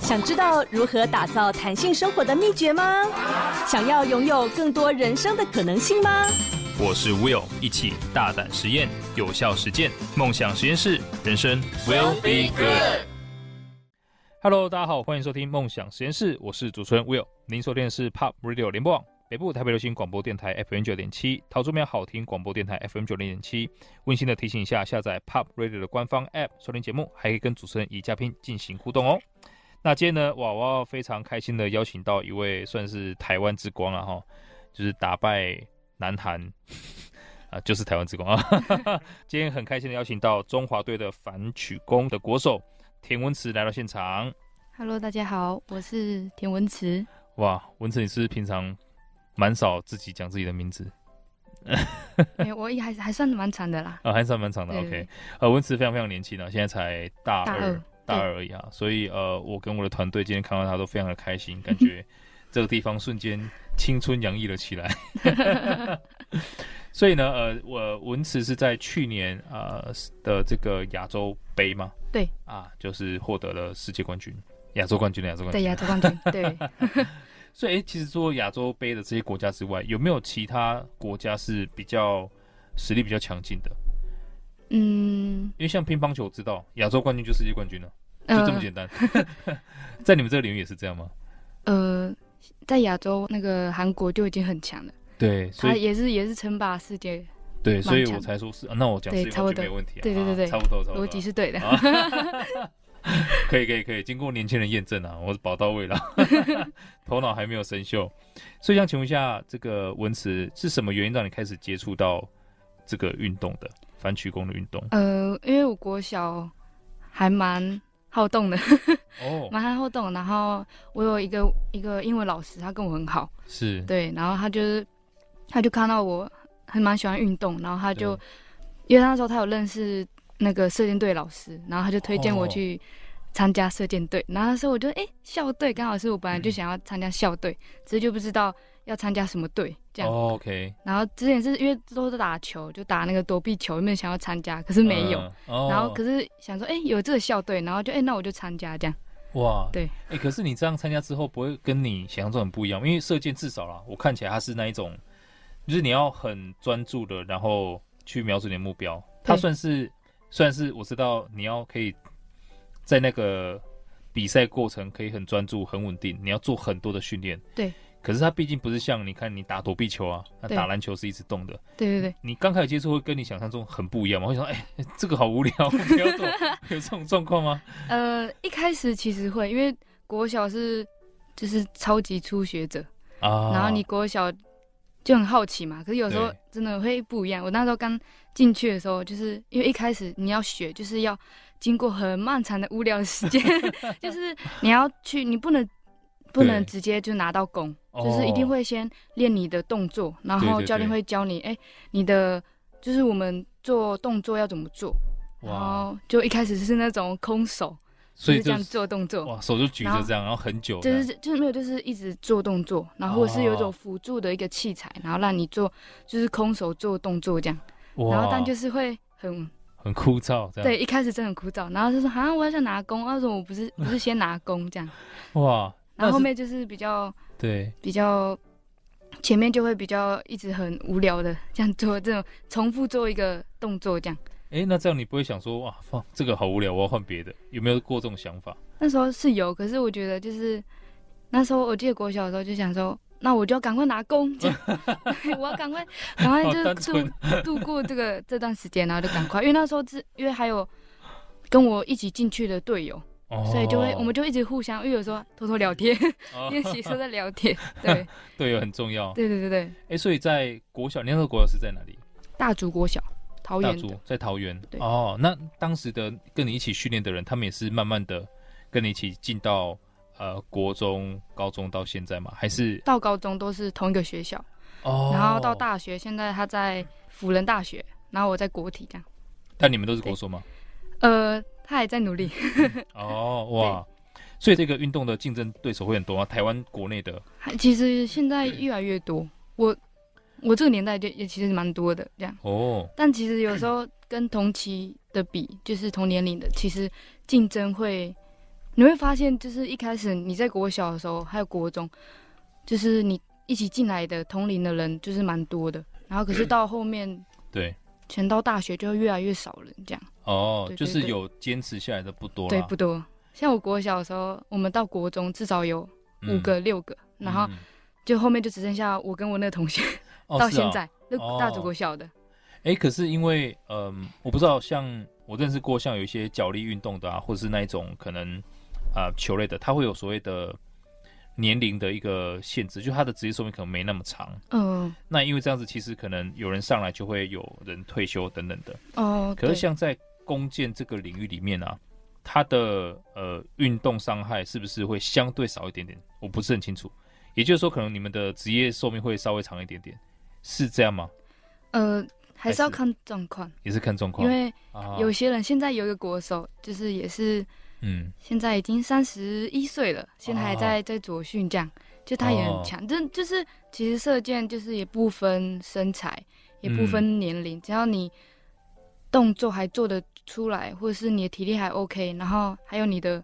想知道如何打造弹性生活的秘诀吗？想要拥有更多人生的可能性吗？我是 Will，一起大胆实验，有效实践，梦想实验室，人生 Will be good。Hello，大家好，欢迎收听梦想实验室，我是主持人 Will。您收听的是 Pop Radio 联播网北部台北流行广播电台 FM 九点七，桃竹苗好听广播电台 FM 九零点七。温馨的提醒一下，下载 Pop Radio 的官方 App 收听节目，还可以跟主持人以嘉宾进行互动哦。那今天呢，哇，我要非常开心的邀请到一位算是台湾之光了哈，就是打败南韩 啊，就是台湾之光啊。今天很开心的邀请到中华队的反曲弓的国手田文慈来到现场。Hello，大家好，我是田文慈。哇，文慈，你是是平常蛮少自己讲自己的名字？欸、我也还还算蛮长的啦。啊，还算蛮长的。OK，呃，文慈非常非常年轻啊，现在才大二。大二大二而已啊，所以呃，我跟我的团队今天看到他都非常的开心，感觉 这个地方瞬间青春洋溢了起来。所以呢，呃，我文慈是在去年呃的这个亚洲杯吗？对啊，就是获得了世界冠军，亚洲冠军的亚洲冠军。对，亚洲冠军。对。所以，哎，其实除了亚洲杯的这些国家之外，有没有其他国家是比较实力比较强劲的？嗯，因为像乒乓球，我知道亚洲冠军就世界冠军了，就这么简单。呃、在你们这个领域也是这样吗？呃，在亚洲那个韩国就已经很强了，对，所以也是也是称霸世界，对，所以我才说是，啊、那我讲世界冠军没问题、啊，对对对对，差不多，差不多，逻辑是对的。可以可以可以，经过年轻人验证啊，我是宝刀未老，头脑还没有生锈，所以想请问一下，这个文慈是什么原因让你开始接触到这个运动的？反曲弓的运动，呃，因为我国小还蛮好动的，哦，蛮好动。然后我有一个一个英文老师，他跟我很好，是对。然后他就是，他就看到我还蛮喜欢运动，然后他就，因为那时候他有认识那个射箭队老师，然后他就推荐我去参加射箭队。哦、然后那时候我就，哎、欸，校队刚好是我本来就想要参加校队，嗯、只是就不知道。要参加什么队？这样、oh,，OK。然后之前是因为都是打球，就打那个躲避球，有没有想要参加？可是没有。Uh, oh. 然后可是想说，哎、欸，有这个校队，然后就哎、欸，那我就参加这样。哇，对。哎、欸，可是你这样参加之后，不会跟你想象中很不一样？因为射箭至少啦，我看起来它是那一种，就是你要很专注的，然后去瞄准你的目标。它算是，算是我知道你要可以在那个比赛过程可以很专注、很稳定，你要做很多的训练。对。可是它毕竟不是像你看你打躲避球啊，那打篮球是一直动的。对对对，你刚开始接触会跟你想象中很不一样吗？会想哎、欸，这个好无聊，不要做，有这种状况吗？呃，一开始其实会，因为国小是就是超级初学者啊，然后你国小就很好奇嘛。可是有时候真的会不一样。我那时候刚进去的时候，就是因为一开始你要学，就是要经过很漫长的无聊的时间，就是你要去，你不能。不能直接就拿到弓，就是一定会先练你的动作，哦、然后教练会教你，哎，你的就是我们做动作要怎么做，然后就一开始是那种空手，所以、就是、这样做动作，哇，手就举着这样，然后，很久，就是就是没有，就是一直做动作，然后或者是有一种辅助的一个器材，然后让你做就是空手做动作这样，然后但就是会很很枯燥，对，一开始真的很枯燥，然后就说好像我要想拿弓，为什么我不是不是先拿弓这样，哇。然后后面就是比较对，比较前面就会比较一直很无聊的这样做这种重复做一个动作这样。哎，那这样你不会想说哇，放这个好无聊，我要换别的？有没有过这种想法？那时候是有，可是我觉得就是那时候我记得国小的时候就想说，那我就要赶快拿弓，我要赶快赶快就度度过这个这段时间，然后就赶快，因为那时候是因为还有跟我一起进去的队友。所以就会，我们就一直互相，因为有时候偷偷聊天，练习时候在聊天，对，队友很重要，对对对对。哎，所以在国小，你那时候国小是在哪里？大竹国小，桃园。在桃园。哦，那当时的跟你一起训练的人，他们也是慢慢的跟你一起进到呃国中、高中到现在吗？还是到高中都是同一个学校？哦。然后到大学，现在他在辅仁大学，然后我在国体这样。但你们都是国手吗？呃。他还在努力 哦，哇！所以这个运动的竞争对手会很多吗？台湾国内的，其实现在越来越多。我我这个年代就也其实蛮多的这样哦。但其实有时候跟同期的比，就是同年龄的，其实竞争会你会发现，就是一开始你在国小的时候，还有国中，就是你一起进来的同龄的人就是蛮多的，然后可是到后面，对，全到大学就会越来越少人这样。哦，对对对，就是有坚持下来的不多。对，不多。像我国小的时候，我们到国中至少有五个、嗯、六个，然后就后面就只剩下我跟我那个同学，哦、到现在那、哦、大足国小的。哎、欸，可是因为嗯、呃，我不知道，像我认识过像有一些脚力运动的啊，或者是那一种可能。啊、呃，球类的，他会有所谓的年龄的一个限制，就他的职业寿命可能没那么长。嗯，那因为这样子，其实可能有人上来就会有人退休等等的。哦，可是像在弓箭这个领域里面啊，他的呃运动伤害是不是会相对少一点点？我不是很清楚。也就是说，可能你们的职业寿命会稍微长一点点，是这样吗？呃，还是要看状况，也是看状况。因为有些人现在有一个国手，就是也是。嗯，现在已经三十一岁了，现在还在在左训，这样、哦、就他也很强。这、哦、就是其实射箭就是也不分身材，也不分年龄、嗯，只要你动作还做得出来，或者是你的体力还 OK，然后还有你的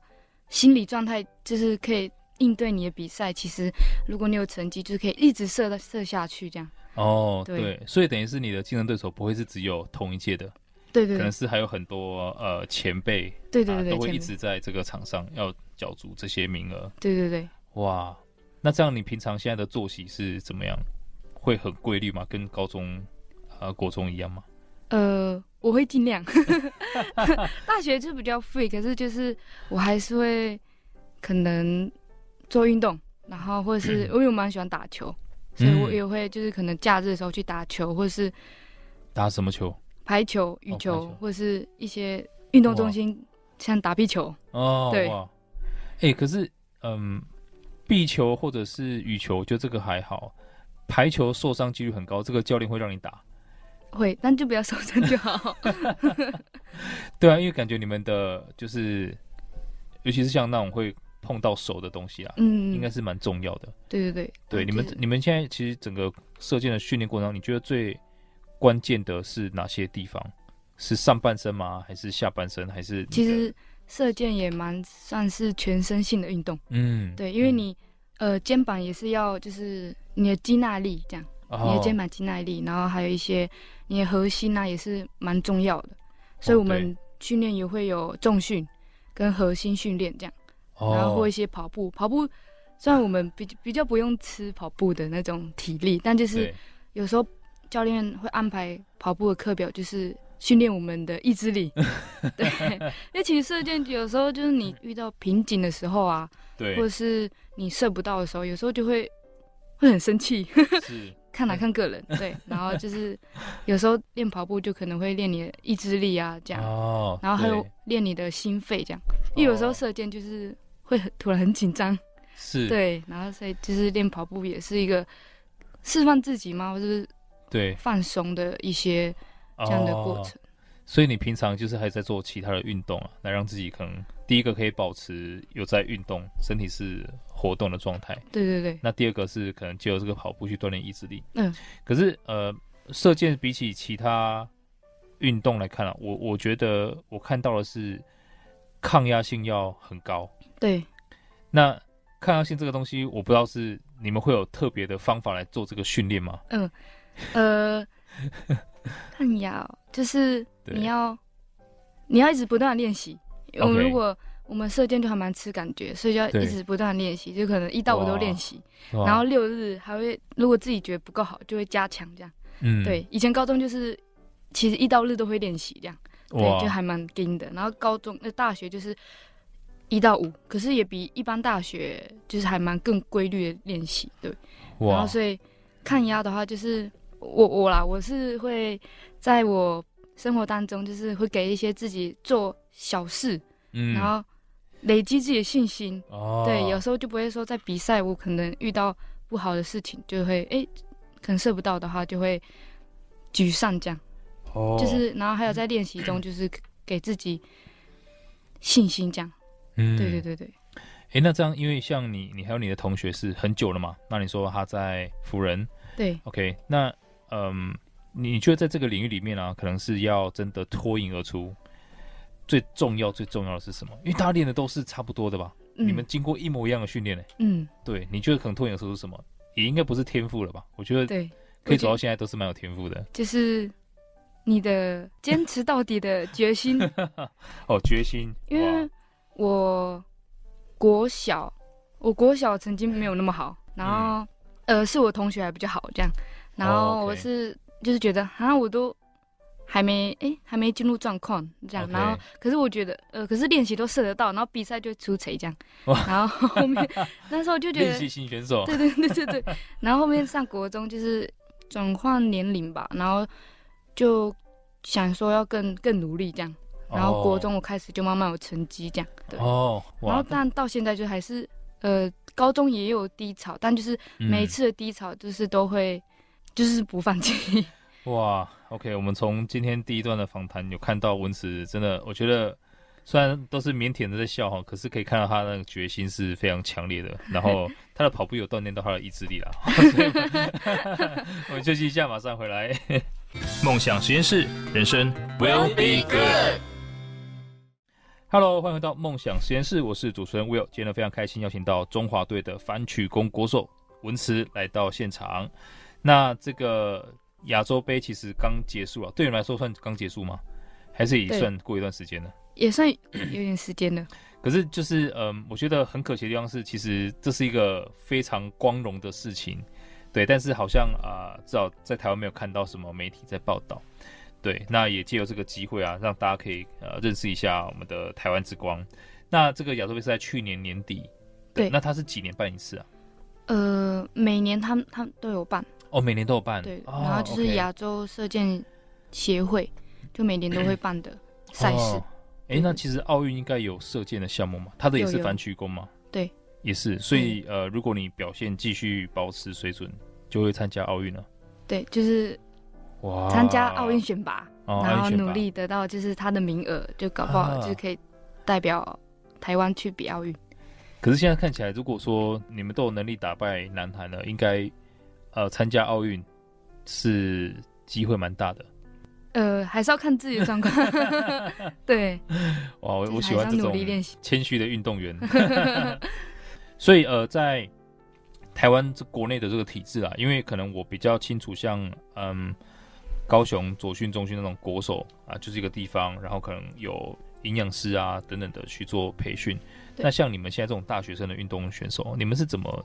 心理状态，就是可以应对你的比赛。其实如果你有成绩，就是可以一直射到射下去这样。哦对，对，所以等于是你的竞争对手不会是只有同一届的。对对，可能是还有很多呃前辈，对对对，对、啊，都会一直在这个场上要角逐这些名额。对对对，哇，那这样你平常现在的作息是怎么样？会很规律吗？跟高中呃国中一样吗？呃，我会尽量。大学就比较 free，可是就是我还是会可能做运动，然后或者是、嗯、因为我蛮喜欢打球，所以我也会就是可能假日的时候去打球，或者是打什么球？排球、羽球，哦、或者是一些运动中心，像打壁球。哦，对。哎、欸，可是，嗯，壁球或者是羽球，就这个还好。排球受伤几率很高，这个教练会让你打。会，但就不要受伤就好。对啊，因为感觉你们的，就是，尤其是像那种会碰到手的东西啊，嗯，应该是蛮重要的。对对对。对，你们你们现在其实整个射箭的训练过程中，你觉得最关键的是哪些地方？是上半身吗？还是下半身？还是其实射箭也蛮算是全身性的运动。嗯，对，因为你、嗯、呃肩膀也是要就是你的肌耐力这样、哦，你的肩膀肌耐力，然后还有一些你的核心啊也是蛮重要的。所以我们训练也会有重训跟核心训练这样、哦，然后或一些跑步。跑步虽然我们比比较不用吃跑步的那种体力，但就是有时候。教练会安排跑步的课表，就是训练我们的意志力。对，因为其实射箭有时候就是你遇到瓶颈的时候啊，对，或者是你射不到的时候，有时候就会会很生气。是，看哪看个人。对，然后就是有时候练跑步就可能会练你的意志力啊，这样。哦。然后还有练你的心肺，这样。因为有时候射箭就是会很突然很紧张。是。对，然后所以就是练跑步也是一个释放自己吗？或者是？对，放松的一些这样的过程。哦，所以你平常就是还在做其他的运动啊，来让自己可能第一个可以保持有在运动，身体是活动的状态。对对对。那第二个是可能借由这个跑步去锻炼意志力。嗯。可是呃，射箭比起其他运动来看啊，我我觉得我看到的是抗压性要很高。对。那抗压性这个东西，我不知道是你们会有特别的方法来做这个训练吗？嗯。呃，抗压就是你要你要一直不断练习。我们如果我们射箭就还蛮吃感觉，所以就要一直不断练习，就可能一到五都练习，然后六日还会如果自己觉得不够好，就会加强这样。嗯，对，以前高中就是其实一到日都会练习这样，对，就还蛮盯的。然后高中那大学就是一到五，可是也比一般大学就是还蛮更规律的练习，对。然后所以抗压的话就是。我我啦，我是会在我生活当中，就是会给一些自己做小事，嗯，然后累积自己的信心。哦，对，有时候就不会说在比赛，我可能遇到不好的事情，就会哎、欸，可能射不到的话，就会沮丧这样。哦，就是然后还有在练习中，就是给自己信心这样。嗯，对对对对。哎、欸，那这样，因为像你，你还有你的同学是很久了嘛？那你说他在辅仁，对，OK，那。嗯，你觉得在这个领域里面啊，可能是要真的脱颖而出，最重要最重要的是什么？因为大家练的都是差不多的吧？嗯、你们经过一模一样的训练呢。嗯，对，你觉得可能脱颖而出是什么？也应该不是天赋了吧？我觉得对，可以走到现在都是蛮有天赋的。就是你的坚持到底的决心。哦，决心。因为我国小，我国小曾经没有那么好，然后、嗯、呃，是我同学还比较好这样，然后我是、哦 okay、就是觉得好像我都。还没哎、欸，还没进入状况这样然后可是我觉得呃，可是练习都射得到，然后比赛就出彩这样，然后后面 那时候就觉得练习型选手，对对对对对，然后后面上国中就是转换年龄吧，然后就想说要更更努力这样，然后国中我开始就慢慢有成绩这样，对哦，然后但到现在就还是呃，高中也有低潮，但就是每一次的低潮就是都会、嗯、就是不放弃。哇，OK，我们从今天第一段的访谈有看到文慈，真的，我觉得虽然都是腼腆的在笑哈，可是可以看到他那个决心是非常强烈的，然后 他的跑步有锻炼到他的意志力啦。我们休息一下，马上回来。梦想实验室，人生 will be good。Hello，欢迎回到梦想实验室，我是主持人 Will，今天呢非常开心邀请到中华队的反曲弓国手文慈来到现场，那这个。亚洲杯其实刚结束了，对你们来说算刚结束吗？还是也算过一段时间了？也算 有点时间了。可是就是嗯、呃，我觉得很可惜的地方是，其实这是一个非常光荣的事情，对。但是好像啊、呃，至少在台湾没有看到什么媒体在报道，对。那也借由这个机会啊，让大家可以呃认识一下我们的台湾之光。那这个亚洲杯是在去年年底，对。对那它是几年办一次啊？呃，每年他们他们都有办。哦，每年都有办。对，哦、然后就是亚洲射箭协会，哦 okay、就每年都会办的赛事。哎、哦，那其实奥运应该有射箭的项目吗？它的也是反曲弓吗？对，也是。所以呃，如果你表现继续保持水准，就会参加奥运了。对，就是哇，参加奥运选拔，然后努力得到就是他的名额，就搞不好就是可以代表台湾去比奥运。可是现在看起来，如果说你们都有能力打败南韩了，应该。呃，参加奥运是机会蛮大的。呃，还是要看自己的状况。对，哇，我我喜欢这种谦虚的运动员。所以呃，在台湾这国内的这个体制啊，因为可能我比较清楚像，像嗯，高雄左训中心那种国手啊，就是一个地方，然后可能有营养师啊等等的去做培训。那像你们现在这种大学生的运动选手，你们是怎么？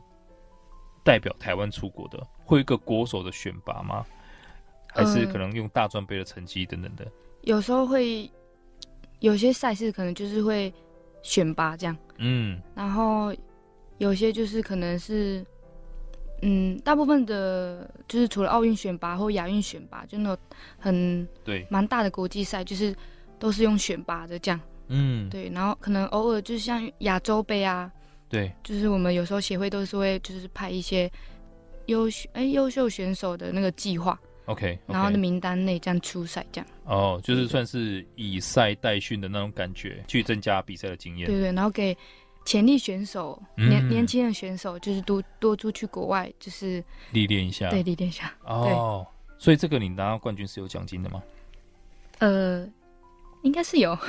代表台湾出国的，会有一个国手的选拔吗？还是可能用大专杯的成绩等等的？有时候会有些赛事可能就是会选拔这样，嗯，然后有些就是可能是，嗯，大部分的就是除了奥运选拔或亚运选拔，就那种很对蛮大的国际赛，就是都是用选拔的这样，嗯，对，然后可能偶尔就是像亚洲杯啊。对，就是我们有时候协会都是会就是派一些优秀哎优秀选手的那个计划，OK，然后的名单内这样出赛这样。哦，就是算是以赛代训的那种感觉，去增加比赛的经验。对对，然后给潜力选手、嗯、年年轻的选手，就是多多出去国外，就是历练一下。对，历练一下。哦，所以这个你拿到冠军是有奖金的吗？呃，应该是有。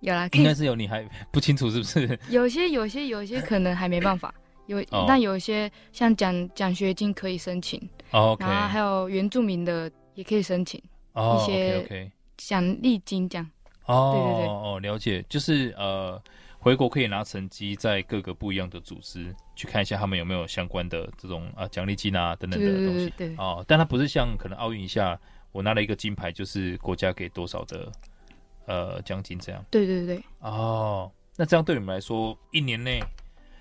有啦，应该是有，你还不清楚是不是？有些、有些、有些可能还没办法，有，哦、但有些像奖奖学金可以申请，然后还有原住民的也可以申请、哦、一些奖励金这样。哦，对对对，哦，了解，就是呃，回国可以拿成绩，在各个不一样的组织去看一下他们有没有相关的这种啊奖励金啊等等的东西。哦，但它不是像可能奥运一下，我拿了一个金牌，就是国家给多少的。呃，奖金这样。对对对。哦，那这样对你们来说，一年内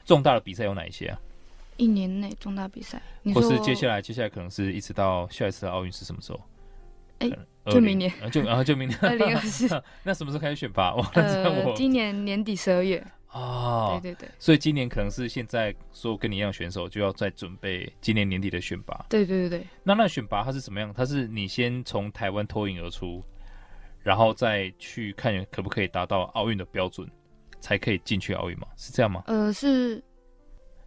重大的比赛有哪一些啊？一年内重大比赛，或是接下来，接下来可能是一直到下一次的奥运是什么时候？哎，就明年，就然后就明年二零二四。那什么时候开始选拔？呃，今年年底十二月。哦，对对对。所以今年可能是现在所有跟你一样选手就要再准备今年年底的选拔。对对对对。那那选拔它是怎么样？它是你先从台湾脱颖而出。然后再去看可不可以达到奥运的标准，才可以进去奥运吗？是这样吗？呃，是，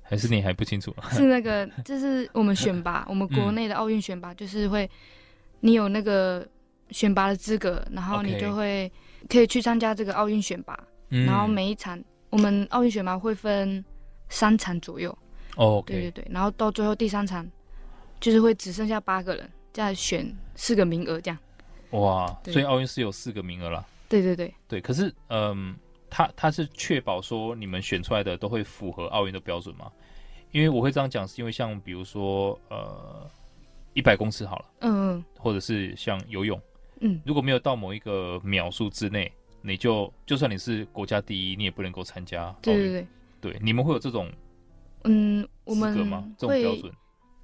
还是你还不清楚？是那个，就是我们选拔，我们国内的奥运选拔，就是会，你有那个选拔的资格，然后你就会可以去参加这个奥运选拔，嗯、然后每一场我们奥运选拔会分三场左右。哦对对对，然后到最后第三场，就是会只剩下八个人，再选四个名额这样。哇，所以奥运是有四个名额了。对对对对，可是嗯，他他是确保说你们选出来的都会符合奥运的标准吗？因为我会这样讲，是因为像比如说呃，一百公尺好了，嗯嗯，或者是像游泳，嗯，如果没有到某一个秒数之内，你就就算你是国家第一，你也不能够参加。对对对，对，你们会有这种。嗯，我们会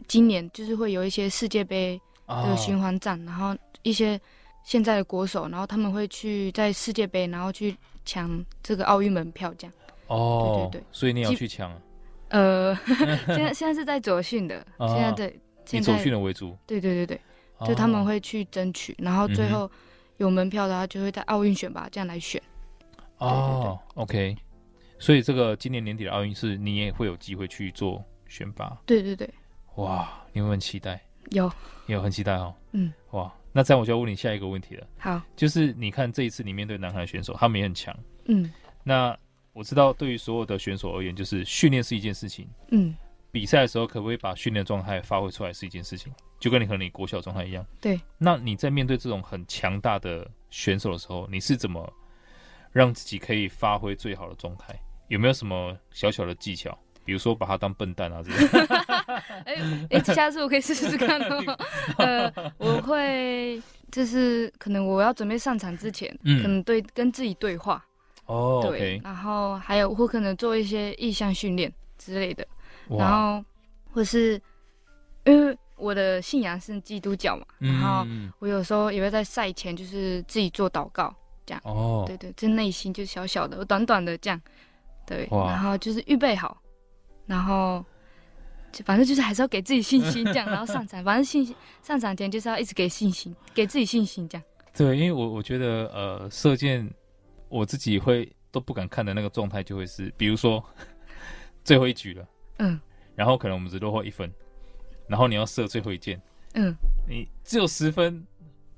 今年就是会有一些世界杯的循环战，啊、然后一些现在的国手，然后他们会去在世界杯，然后去抢这个奥运门票，这样。哦，对对对，所以你要去抢。呃，现在现在是在左训的，啊、现在对，以左训的为主。对对对对，啊、就他们会去争取，然后最后有门票的话，就会在奥运选拔这样来选。哦，OK。所以这个今年年底的奥运是你也会有机会去做选拔。对对对。哇，你有没有很期待？有，有很期待哦。嗯。哇，那这样我就要问你下一个问题了。好。就是你看这一次你面对南韩选手，他们也很强。嗯。那我知道，对于所有的选手而言，就是训练是一件事情。嗯。比赛的时候，可不可以把训练状态发挥出来是一件事情，就跟你和你国小状态一样。对。那你在面对这种很强大的选手的时候，你是怎么让自己可以发挥最好的状态？有没有什么小小的技巧？比如说把他当笨蛋啊这样。哎哎，下次我可以试试看哦。呃，我会就是可能我要准备上场之前，嗯、可能对跟自己对话。哦，对。Okay. 然后还有我可能做一些意向训练之类的。然后或是因为我的信仰是基督教嘛，嗯、然后我有时候也会在赛前就是自己做祷告这样。哦。对对，这内心就小小的，我短短的这样。对，然后就是预备好，然后就反正就是还是要给自己信心，这样，然后上场，反正信心上场前就是要一直给信心，给自己信心，这样。对，因为我我觉得呃，射箭我自己会都不敢看的那个状态，就会是比如说 最后一局了，嗯，然后可能我们只落后一分，然后你要射最后一箭，嗯，你只有十分，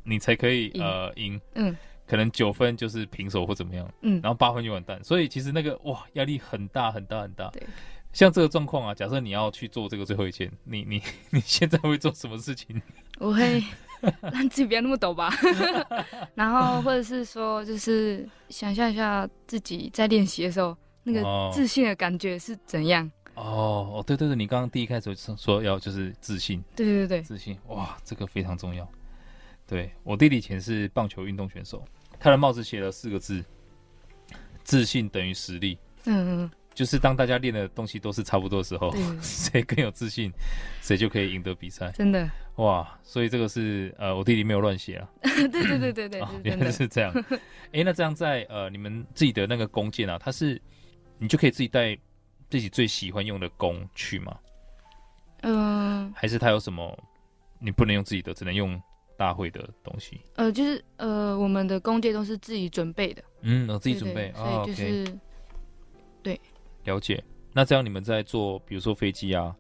你才可以呃赢，嗯。可能九分就是平手或怎么样，嗯，然后八分就完蛋，所以其实那个哇压力很大很大很大。对，像这个状况啊，假设你要去做这个最后一件，你你你现在会做什么事情？我会让自己不要那么抖吧，然后或者是说，就是想象一下自己在练习的时候那个自信的感觉是怎样。哦哦，对对对，你刚刚第一开始说要就是自信，对对对，自信哇，这个非常重要。对，我弟弟以前是棒球运动选手。他的帽子写了四个字：自信等于实力。嗯嗯，就是当大家练的东西都是差不多的时候，谁更有自信，谁就可以赢得比赛。真的哇！所以这个是呃，我弟弟没有乱写啊。对对对对对，原来是这样。哎，那这样在呃，你们自己的那个弓箭啊，它是你就可以自己带自己最喜欢用的工去吗？嗯、呃，还是他有什么你不能用自己的，只能用？大会的东西，呃，就是呃，我们的弓箭都是自己准备的，嗯，我自己准备，所以就是，对，了解。那这样你们在做，比如说飞机啊，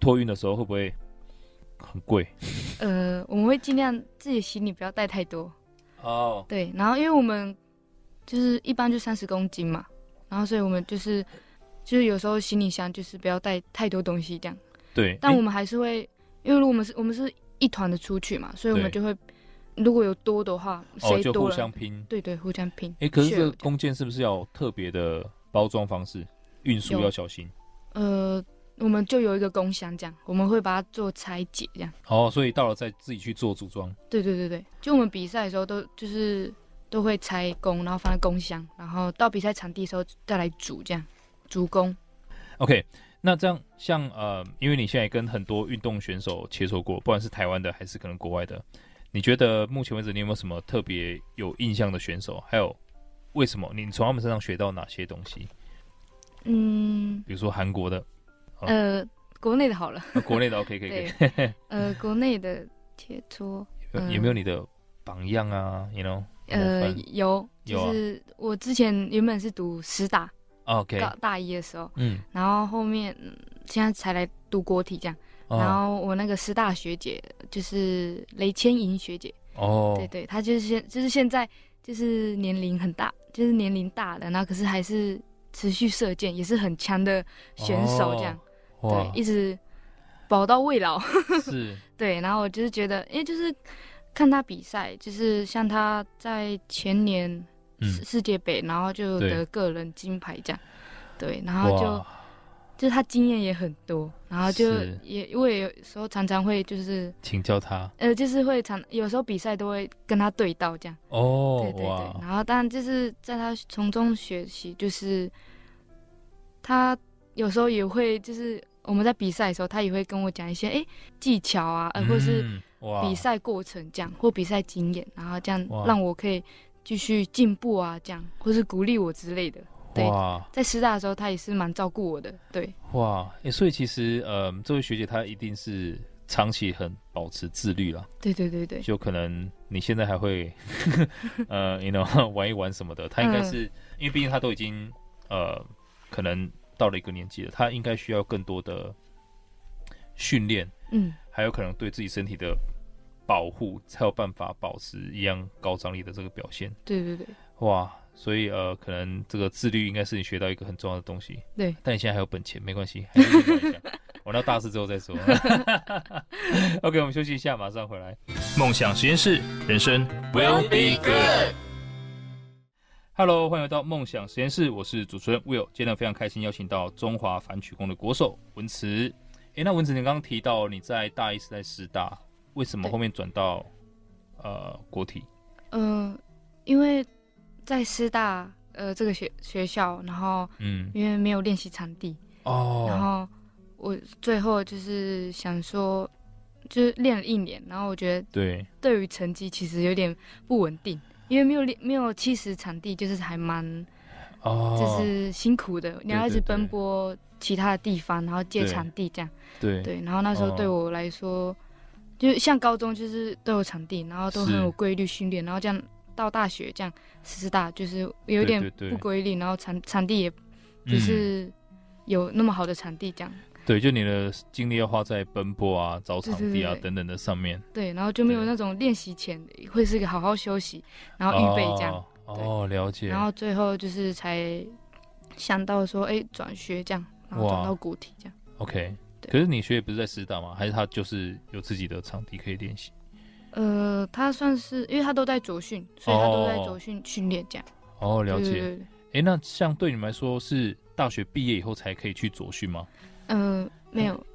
托运的时候会不会很贵？呃，我们会尽量自己行李不要带太多，哦，对。然后因为我们就是一般就三十公斤嘛，然后所以我们就是就是有时候行李箱就是不要带太多东西这样，对。但我们还是会，欸、因为如果我们是我们是。一团的出去嘛，所以我们就会，如果有多的话，谁多了，哦、就互相拼，对对，互相拼。哎、欸，可是这个弓箭是不是要特别的包装方式？运输要小心。呃，我们就有一个工箱，这样我们会把它做拆解，这样。哦，所以到了再自己去做组装。对对对对，就我们比赛的时候都就是都会拆工，然后放在工箱，然后到比赛场地的时候再来组，这样组弓。OK。那这样像呃，因为你现在跟很多运动选手切磋过，不管是台湾的还是可能国外的，你觉得目前为止你有没有什么特别有印象的选手？还有为什么你从他们身上学到哪些东西？嗯，比如说韩国的，呃，国内的好了，国内的 OK 可以可以，呃，国内的切磋有没有你的榜样啊？You know？呃，有，就是我之前原本是读师大。OK，高大一的时候，嗯，然后后面现在才来读国体这样，哦、然后我那个师大学姐就是雷千莹学姐，哦，对对，她就是现就是现在就是年龄很大，就是年龄大的，然后可是还是持续射箭，也是很强的选手，这样，哦、对，一直保到未老。是，对，然后我就是觉得，因为就是看他比赛，就是像他在前年世界杯，嗯、然后就得个人金牌这样，对，然后就。就是他经验也很多，然后就也因为有时候常常会就是请教他，呃，就是会常有时候比赛都会跟他对到这样。哦，对对对。哇。然后当然就是在他从中学习，就是他有时候也会就是我们在比赛的时候，他也会跟我讲一些哎技巧啊，呃，或是比赛过程这样，嗯、或比赛经验，然后这样让我可以继续进步啊，这样或是鼓励我之类的。对哇，在师大的时候，他也是蛮照顾我的。对，哇，欸、所以其实，呃，这位学姐她一定是长期很保持自律了。对对对对，就可能你现在还会，呃，you know，玩一玩什么的，她应该是、嗯、因为毕竟她都已经，呃，可能到了一个年纪了，她应该需要更多的训练，嗯，还有可能对自己身体的保护，才有办法保持一样高张力的这个表现。对对对，哇。所以呃，可能这个自律应该是你学到一个很重要的东西。对，但你现在还有本钱，没关系，还是玩一下。玩到大四之后再说。OK，我们休息一下，马上回来。梦想实验室，人生 will be good。Hello，欢迎来到梦想实验室，我是主持人 Will。今天非常开心邀请到中华反曲弓的国手文慈。哎、欸，那文慈，你刚刚提到你在大一是在师大，为什么后面转到呃国体？嗯、呃，因为。在师大呃这个学学校，然后嗯，因为没有练习场地哦，然后我最后就是想说，就是练了一年，然后我觉得对，对于成绩其实有点不稳定，因为没有练没有七十场地，就是还蛮哦，就是辛苦的，你要一直奔波其他的地方，然后借场地这样。对。对，然后那时候对我来说，就像高中就是都有场地，然后都很有规律训练，然后这样。到大学这样，师大就是有点不规律，对对对，然后场场地也不是有那么好的场地这样。对，就你的精力要花在奔波啊、找场地啊等等的上面。对，然后就没有那种练习前会是一个好好休息，然后预备这样。哦，哦，了解。然后最后就是才想到说，哎，转学这样，然后转到古体这样。OK，对可是你学也不是在师大吗？还是他就是有自己的场地可以练习？呃，他算是，因为他都在左训，所以他都在左训训练这样。哦，了解。哎，那像对你们来说，是大学毕业以后才可以去左训吗？呃，没有，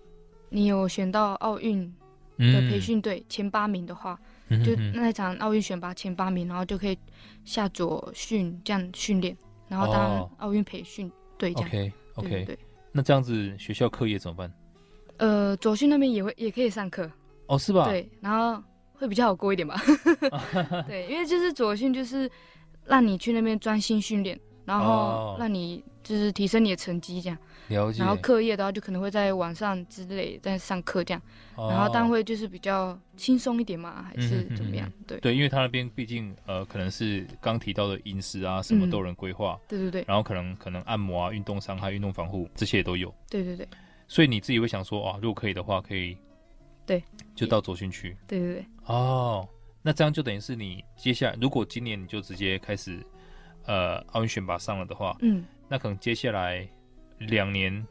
你有选到奥运的培训队前八名的话，就那场奥运选拔前八名，然后就可以下左训这样训练，然后当奥运培训队这样。OK，OK，对。那这样子学校课业怎么办？呃，左训那边也会也可以上课。哦，是吧？对，然后。会比较好过一点吧，对，因为就是左训就是让你去那边专心训练，然后让你就是提升你的成绩这样，了解。然后课业的话就可能会在晚上之类在上课这样，然后但会就是比较轻松一点嘛，还是怎么样？对。对，因为他那边毕竟呃可能是刚提到的饮食啊什么都有人规划，对对对，然后可能可能按摩啊、运动伤害、运动防护这些都有，对对对，所以你自己会想说啊，如果可以的话可以。对，就到左训区。对对对。哦，那这样就等于是你接下来，如果今年你就直接开始，呃，奥运选拔上了的话，嗯，那可能接下来两年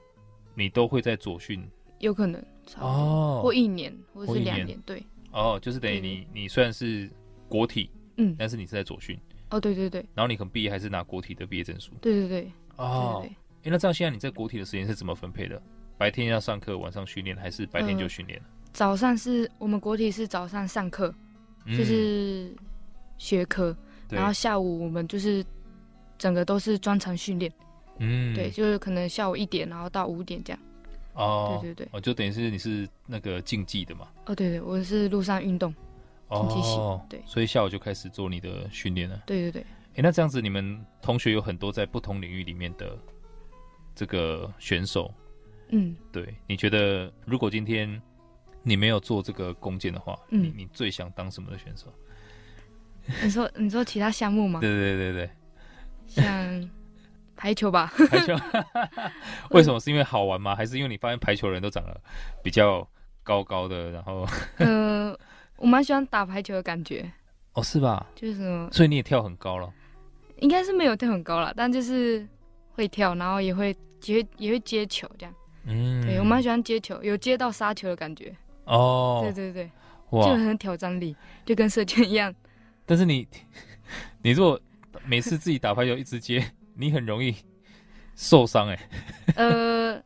你都会在左训。有可能。哦。或一年，或是两年，对。哦，就是等于你，你虽然是国体，嗯，但是你是在左训。哦，对对对。然后你可能毕业还是拿国体的毕业证书。对对对。哦。哎，那这样现在你在国体的时间是怎么分配的？白天要上课，晚上训练，还是白天就训练？早上是我们国体是早上上课，就是学科，然后下午我们就是整个都是专长训练，嗯，对，就是可能下午一点，然后到五点这样。哦，对对对，哦，就等于是你是那个竞技的嘛？哦，对对，我是陆上运动竞技系，对，所以下午就开始做你的训练了。对对对，哎，那这样子你们同学有很多在不同领域里面的这个选手，嗯，对，你觉得如果今天你没有做这个弓箭的话，嗯、你你最想当什么的选手？你说 你说其他项目吗？对对对对，像排球吧。排球，为什么？是因为好玩吗？还是因为你发现排球人都长得比较高高的？然后，呃，我蛮喜欢打排球的感觉。哦，是吧？就是什么？所以你也跳很高了？应该是没有跳很高了，但就是会跳，然后也会接也会接球这样。嗯，对，我蛮喜欢接球，有接到杀球的感觉。哦，对对对，哇，就很有挑战力，就跟射箭一样。但是你，你如果每次自己打排球一直接，你很容易受伤哎。呃，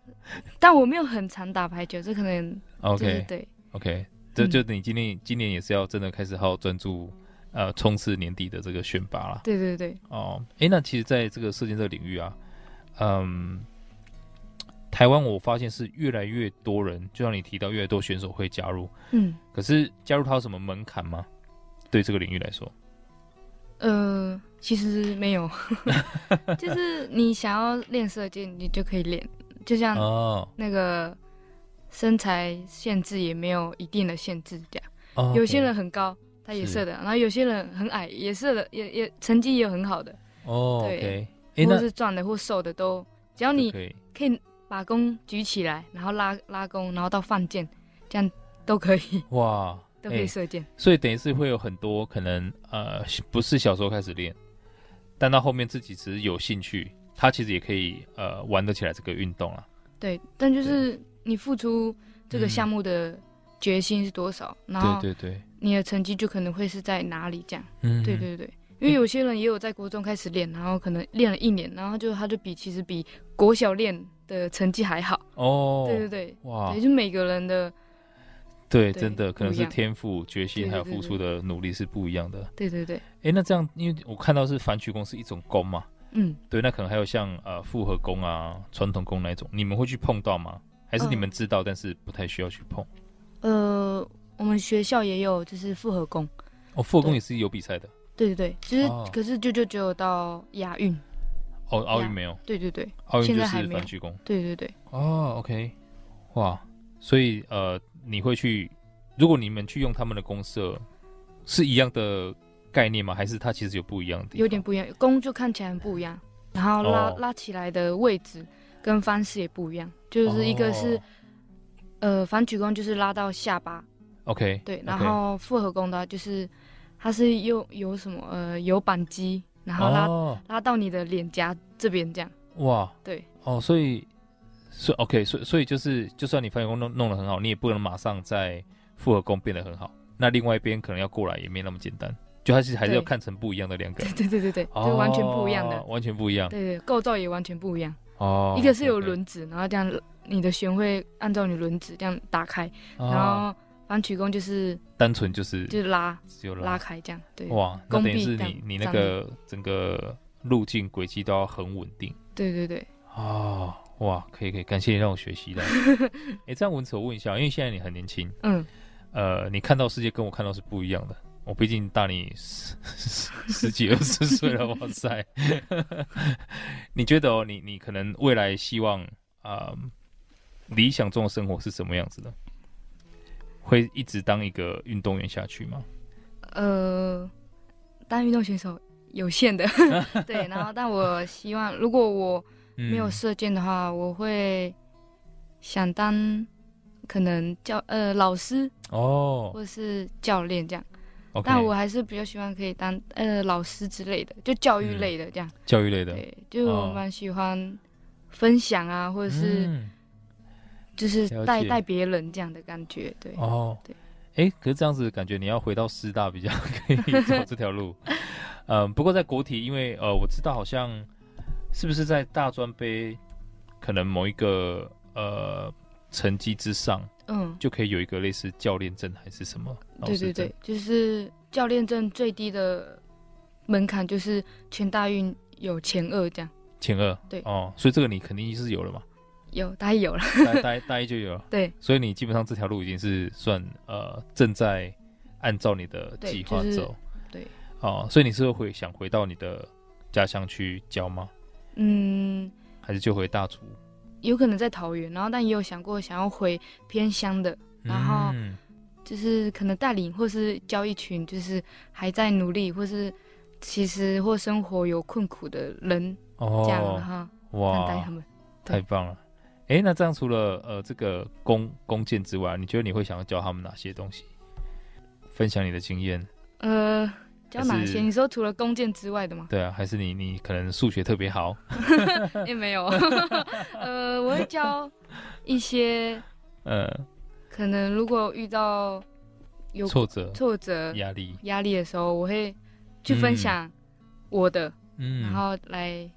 但我没有很常打排球，这可能 OK 对 OK，这就你今年今年也是要真的开始好好专注，呃，冲刺年底的这个选拔了。对对对。哦，哎，那其实在这个射箭这个领域啊，嗯。台湾我发现是越来越多人，就像你提到，越来越多选手会加入。嗯，可是加入它有什么门槛吗？对这个领域来说，呃，其实没有，就是你想要练射箭，你就可以练，就像那个身材限制也没有一定的限制这样。哦，有些人很高，他也射的，然后有些人很矮，也射的，也也成绩也有很好的。哦，对，或是壮的或瘦的都，只要你可以。把弓举起来，然后拉拉弓，然后到放箭，这样都可以。哇，都可以射箭。所以等于是会有很多可能，呃，不是小时候开始练，但到后面自己只是有兴趣，他其实也可以呃玩得起来这个运动啊。对，但就是你付出这个项目的决心是多少，然后对对对，你的成绩就可能会是在哪里这样。嗯，对对对。因为有些人也有在国中开始练，然后可能练了一年，然后就他就比其实比国小练的成绩还好哦。对对对，哇，也就每个人的对，真的可能是天赋、决心还有付出的努力是不一样的。对对对。哎，那这样，因为我看到是反曲弓是一种弓嘛，嗯，对，那可能还有像呃复合弓啊、传统弓那种，你们会去碰到吗？还是你们知道，但是不太需要去碰？呃，我们学校也有，就是复合弓。哦，复合弓也是有比赛的。对对对，就是，可是就就只有到亚运，哦，奥运没有。对对对，奥运就是反曲弓。对对对。哦，OK，哇，所以呃，你会去，如果你们去用他们的弓射，是一样的概念吗？还是它其实有不一样的？有点不一样，弓就看起来很不一样，然后拉拉起来的位置跟方式也不一样，就是一个是呃反曲弓就是拉到下巴，OK，对，然后复合弓的话就是。它是有有什么呃有板机，然后拉、哦、拉到你的脸颊这边这样。哇，对哦，所以所以 OK，所以所以就是，就算你反曲弓弄弄得很好，你也不能马上在复合弓变得很好。那另外一边可能要过来也没那么简单，就还是还是要看成不一样的两个。对对对对对，就完全不一样的，哦、完全不一样。对，对对，构造也完全不一样。哦，一个是有轮子，然后这样你的弦会按照你轮子这样打开，哦、然后。反曲弓就是单纯就是就是拉，只有拉开这样，对。哇，那等于是你你那个整个路径轨迹都要很稳定。对对对。哦，哇，可以可以，感谢你让我学习的。哎，这样文丑我问一下，因为现在你很年轻，嗯，呃，你看到世界跟我看到是不一样的。我毕竟大你十十几二十岁了，哇塞！你觉得哦，你你可能未来希望啊，理想中的生活是什么样子的？会一直当一个运动员下去吗？呃，当运动选手有限的，对。然后，但我希望，如果我没有射箭的话，嗯、我会想当可能教呃老师哦，或者是教练这样。Okay 但我还是比较喜欢可以当呃老师之类的，就教育类的这样。嗯、教育类的，对，就蛮喜欢分享啊，哦、或者是。嗯就是带带别人这样的感觉，对哦，对，哎，可是这样子感觉你要回到师大比较 可以走这条路，嗯，不过在国体，因为呃，我知道好像是不是在大专杯，可能某一个呃成绩之上，嗯，就可以有一个类似教练证还是什么？对对对，就是教练证最低的门槛就是全大运有前二这样，前二，对哦，所以这个你肯定是有了嘛。有，大一有了，大一大一就有了。对，所以你基本上这条路已经是算呃正在按照你的计划走。对，哦，所以你是会回想回到你的家乡去教吗？嗯，还是就回大竹？有可能在桃园，然后但也有想过想要回偏乡的，然后就是可能带领或是教一群就是还在努力或是其实或生活有困苦的人，哦，这样哈，哇，带他们，太棒了。哎，那这样除了呃这个弓弓箭之外，你觉得你会想要教他们哪些东西？分享你的经验。呃，教哪些？你说除了弓箭之外的吗？对啊，还是你你可能数学特别好？也没有，呃，我会教一些，呃，可能如果遇到有挫折、挫折、压力、压力的时候，我会去分享我的，嗯，然后来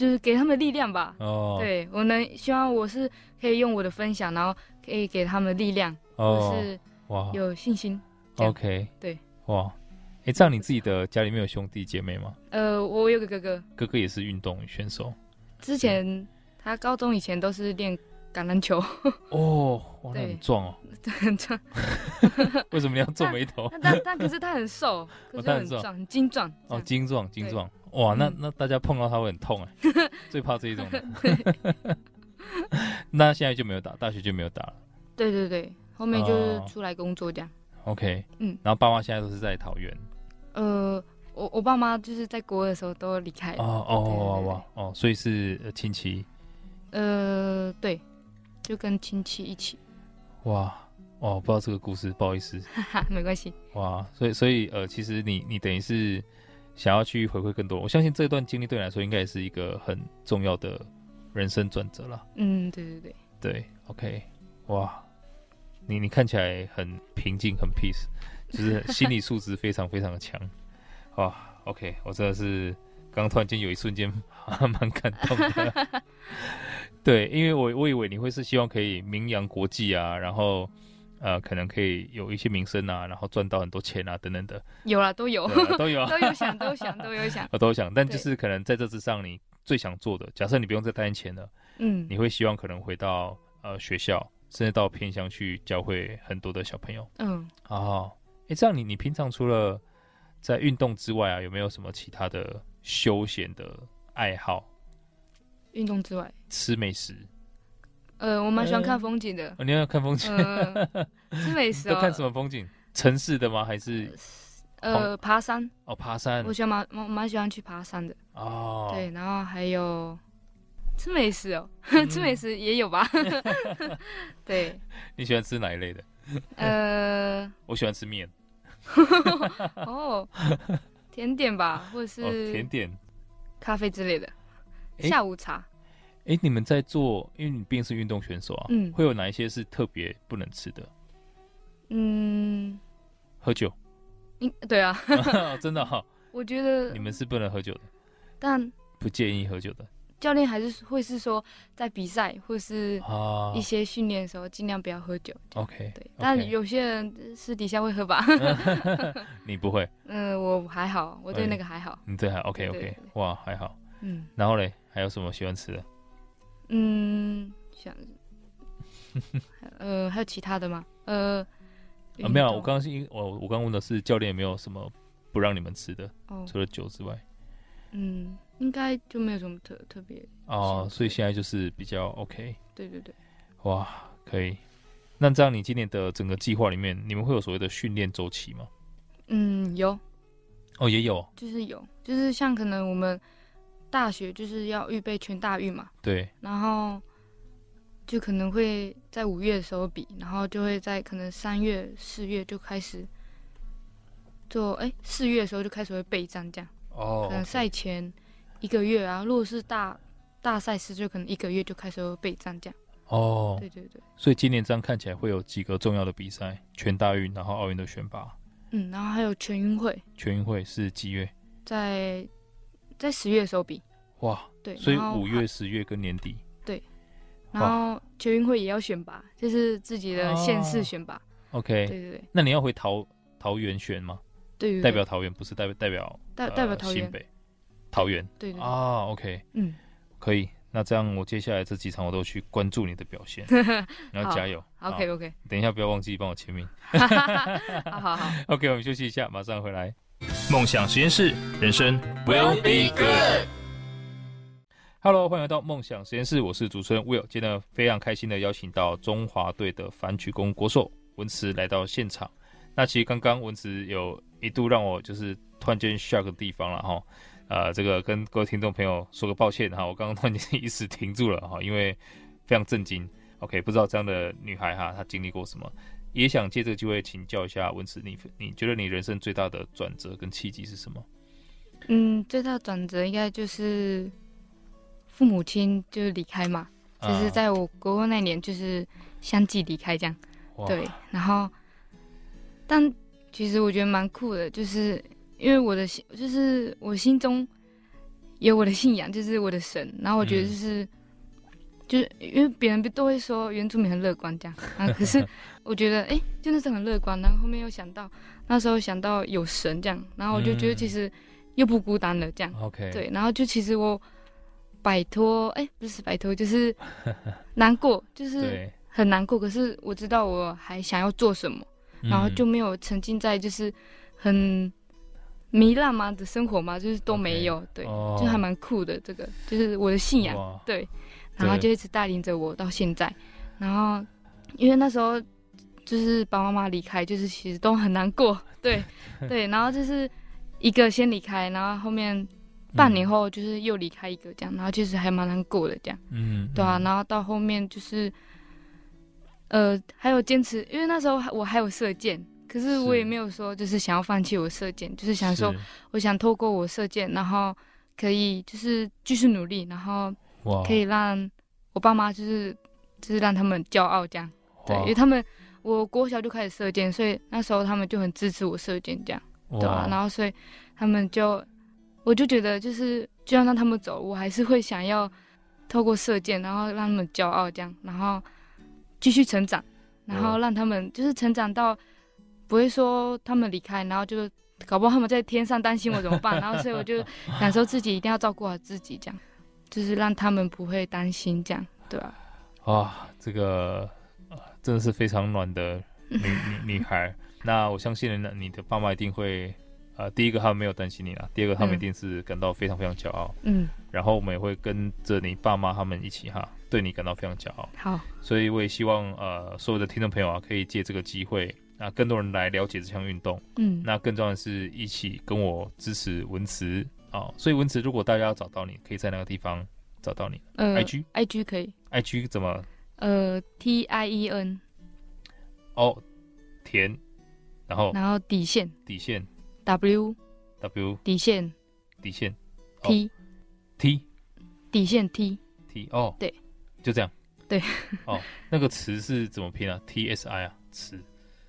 就是给他们力量吧。哦，对，我能希望我是可以用我的分享，然后可以给他们力量，哦，或是哇，有信心。OK，对，哇。哎，这样你自己的家里面有兄弟姐妹吗？呃，我有个哥哥，哥哥也是运动选手。之前他高中以前都是练橄榄球。哦，哇，那很壮哦，很壮。为什么你要皱眉头？但但 可是他很瘦，可是很壮，很精壮。哦，精壮精壮。哇，那那大家碰到他会很痛哎，最怕这一种的。那现在就没有打，大学就没有打了。对对对，后面就是出来工作这样。OK，嗯，然后爸妈现在都是在桃园。呃，我我爸妈就是在国二的时候都离开了。哦哦哇哇哦，所以是亲戚。呃，对，就跟亲戚一起。哇哦，不知道这个故事，不好意思。哈哈，没关系。哇，所以所以呃，其实你你等于是想要去回馈更多，我相信这段经历对你来说应该也是一个很重要的人生转折了。嗯，对对对。对，OK，哇。你你看起来很平静，很 peace，就是心理素质非常非常的强，哇，OK，我真的是刚刚突然间有一瞬间蛮感动的，对，因为我我以为你会是希望可以名扬国际啊，然后呃可能可以有一些名声啊，然后赚到很多钱啊等等的，有啊，都有，都有，都有想，都有想，都有想，我都想，但就是可能在这之上，你最想做的，假设你不用再担心钱了，嗯，你会希望可能回到呃学校。甚至到偏乡去教会很多的小朋友。嗯，哦，哎、欸，这样你你平常除了在运动之外啊，有没有什么其他的休闲的爱好？运动之外，吃美食。呃，我蛮喜欢看风景的。你要看风景？呃、吃美 食、哦、都看什么风景？城市的吗？还是呃爬山？哦，爬山。我喜欢蛮蛮蛮喜欢去爬山的。哦，对，然后还有。吃美食哦，吃美食也有吧？对，你喜欢吃哪一类的？呃，我喜欢吃面。哦，甜点吧，或者是甜点、咖啡之类的。下午茶。哎，你们在做，因为你毕竟是运动选手啊，嗯，会有哪一些是特别不能吃的？嗯，喝酒。嗯，对啊，真的哈。我觉得你们是不能喝酒的，但不建议喝酒的。教练还是会是说，在比赛或是一些训练的时候，尽量不要喝酒。OK，对。但有些人私底下会喝吧。你不会？嗯，我还好，我对那个还好。你对还 OK OK，哇，还好。嗯。然后嘞，还有什么喜欢吃的？嗯，想，呃，还有其他的吗？呃，没有。我刚刚是因我我刚问的是教练有没有什么不让你们吃的，除了酒之外。嗯。应该就没有什么特特别哦，所以现在就是比较 OK。对对对，哇，可以。那这样你今年的整个计划里面，你们会有所谓的训练周期吗？嗯，有。哦，也有。就是有，就是像可能我们大学就是要预备全大运嘛。对。然后就可能会在五月的时候比，然后就会在可能三月、四月就开始做，哎，四月的时候就开始会备战这样。哦。可能赛前。一个月啊，如果是大大赛事，就可能一个月就开始会备战这样。哦，对对对。所以今年这样看起来会有几个重要的比赛，全大运，然后奥运的选拔。嗯，然后还有全运会。全运会是几月？在在十月的时候比。哇，对。所以五月、十月跟年底。对。然后全运会也要选拔，就是自己的县市选拔。OK。对对对。那你要回桃桃园选吗？对。代表桃园不是代表代表代代表桃园北。桃园对，对啊，OK，嗯，可以。那这样我接下来这几场我都去关注你的表现，然后加油。OK OK，等一下不要忘记帮我签名。好好好，OK，我们休息一下，马上回来。梦想实验室，人生 will be good。Hello，欢迎来到梦想实验室，我是主持人 Will。今天非常开心的邀请到中华队的反曲弓国手文慈来到现场。那其实刚刚文慈有一度让我就是突然间 shock 的地方了哈。呃，这个跟各位听众朋友说个抱歉哈，我刚刚突然间一时停住了哈，因为非常震惊。OK，不知道这样的女孩哈，她经历过什么？也想借这个机会请教一下文慈，你你觉得你人生最大的转折跟契机是什么？嗯，最大转折应该就是父母亲就是离开嘛，啊、就是在我国二那年就是相继离开这样。哇对，然后但其实我觉得蛮酷的，就是因为我的心，就是我心中有我的信仰，就是我的神。然后我觉得就是。嗯就是因为别人都会说原住民很乐观这样啊，可是我觉得哎、欸，真的是很乐观。然后后面又想到那时候想到有神这样，然后我就觉得其实又不孤单了这样。OK，、嗯、对，然后就其实我摆脱哎，不是摆脱，就是 难过，就是很难过。可是我知道我还想要做什么，然后就没有沉浸在就是很糜烂嘛的生活嘛，就是都没有。Okay. 对，就还蛮酷的。这个就是我的信仰。对。然后就一直带领着我到现在，然后因为那时候就是爸爸妈妈离开，就是其实都很难过，对对，然后就是一个先离开，然后后面半年后就是又离开一个这样，然后其实还蛮难过的这样，嗯，对啊，然后到后面就是呃还有坚持，因为那时候我还有射箭，可是我也没有说就是想要放弃我射箭，就是想说我想透过我射箭，然后可以就是继续努力，然后。可以让我爸妈就是就是让他们骄傲这样。对，因为他们我国小就开始射箭，所以那时候他们就很支持我射箭这样对啊，然后所以他们就我就觉得就是就要让他们走，我还是会想要透过射箭，然后让他们骄傲这样，然后继续成长，然后让他们就是成长到不会说他们离开，然后就搞不好他们在天上担心我怎么办，然后所以我就感受自己一定要照顾好自己这样。就是让他们不会担心，这样对吧？啊，这个真的是非常暖的女 女女孩。那我相信呢，你的爸妈一定会，呃，第一个他们没有担心你啦，第二个他们一定是感到非常非常骄傲。嗯。然后我们也会跟着你爸妈他们一起哈，对你感到非常骄傲。好。所以我也希望呃，所有的听众朋友啊，可以借这个机会，那更多人来了解这项运动。嗯。那更重要的是一起跟我支持文慈。哦，所以文慈，如果大家要找到你，可以在那个地方找到你。呃，I G，I G 可以。I G 怎么？呃，T I E N。哦，田，然后。然后底线。底线。W。W。底线。底线。T。T。底线 T。T 哦。对。就这样。对。哦，那个词是怎么拼啊？T S I 啊，词。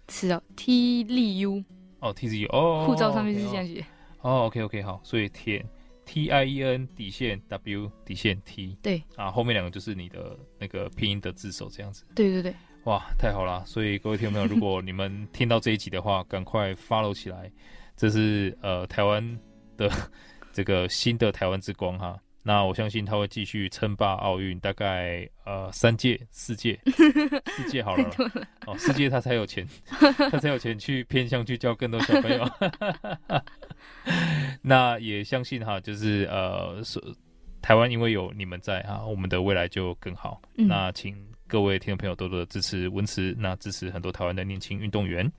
词哦，T L U。哦，T Z U。哦。护照上面是这样写。哦，OK，OK，好，所以田 T I E N 底线 W 底线 T，对啊，后面两个就是你的那个拼音的字首这样子。对对对，哇，太好了！所以各位听众朋友，如果你们听到这一集的话，赶快 follow 起来，这是呃台湾的 这个新的台湾之光哈。那我相信他会继续称霸奥运，大概呃三届、四届、四届好了，了哦，四届他才有钱，他才有钱去偏向去教更多小朋友。那也相信哈，就是呃，台湾因为有你们在哈，我们的未来就更好。嗯、那请各位听众朋友多多的支持文慈，那支持很多台湾的年轻运动员。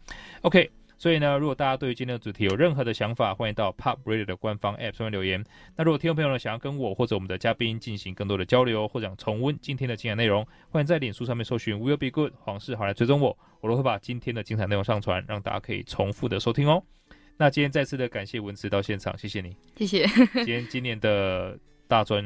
OK。所以呢，如果大家对于今天的主题有任何的想法，欢迎到 Pop Radio 的官方 App 上面留言。那如果听众朋友呢想要跟我或者我们的嘉宾进行更多的交流，或者想重温今天的精彩内容，欢迎在脸书上面搜寻 Will Be Good 黄世豪来追踪我，我都会把今天的精彩内容上传，让大家可以重复的收听哦。那今天再次的感谢文慈到现场，谢谢你，谢谢。今天今年的大专，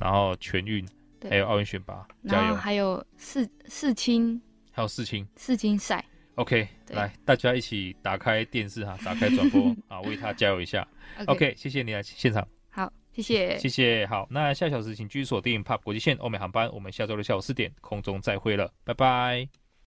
然后全运，还有奥运选拔，加油！还有世世青，还有世青，世青赛。OK，对来，大家一起打开电视哈，打开转播 啊，为他加油一下。OK，, 谢谢你来现场。好，谢谢，谢谢。好，那下小时请继续锁定 POP 国际线欧美航班，我们下周六下午四点空中再会了，拜拜。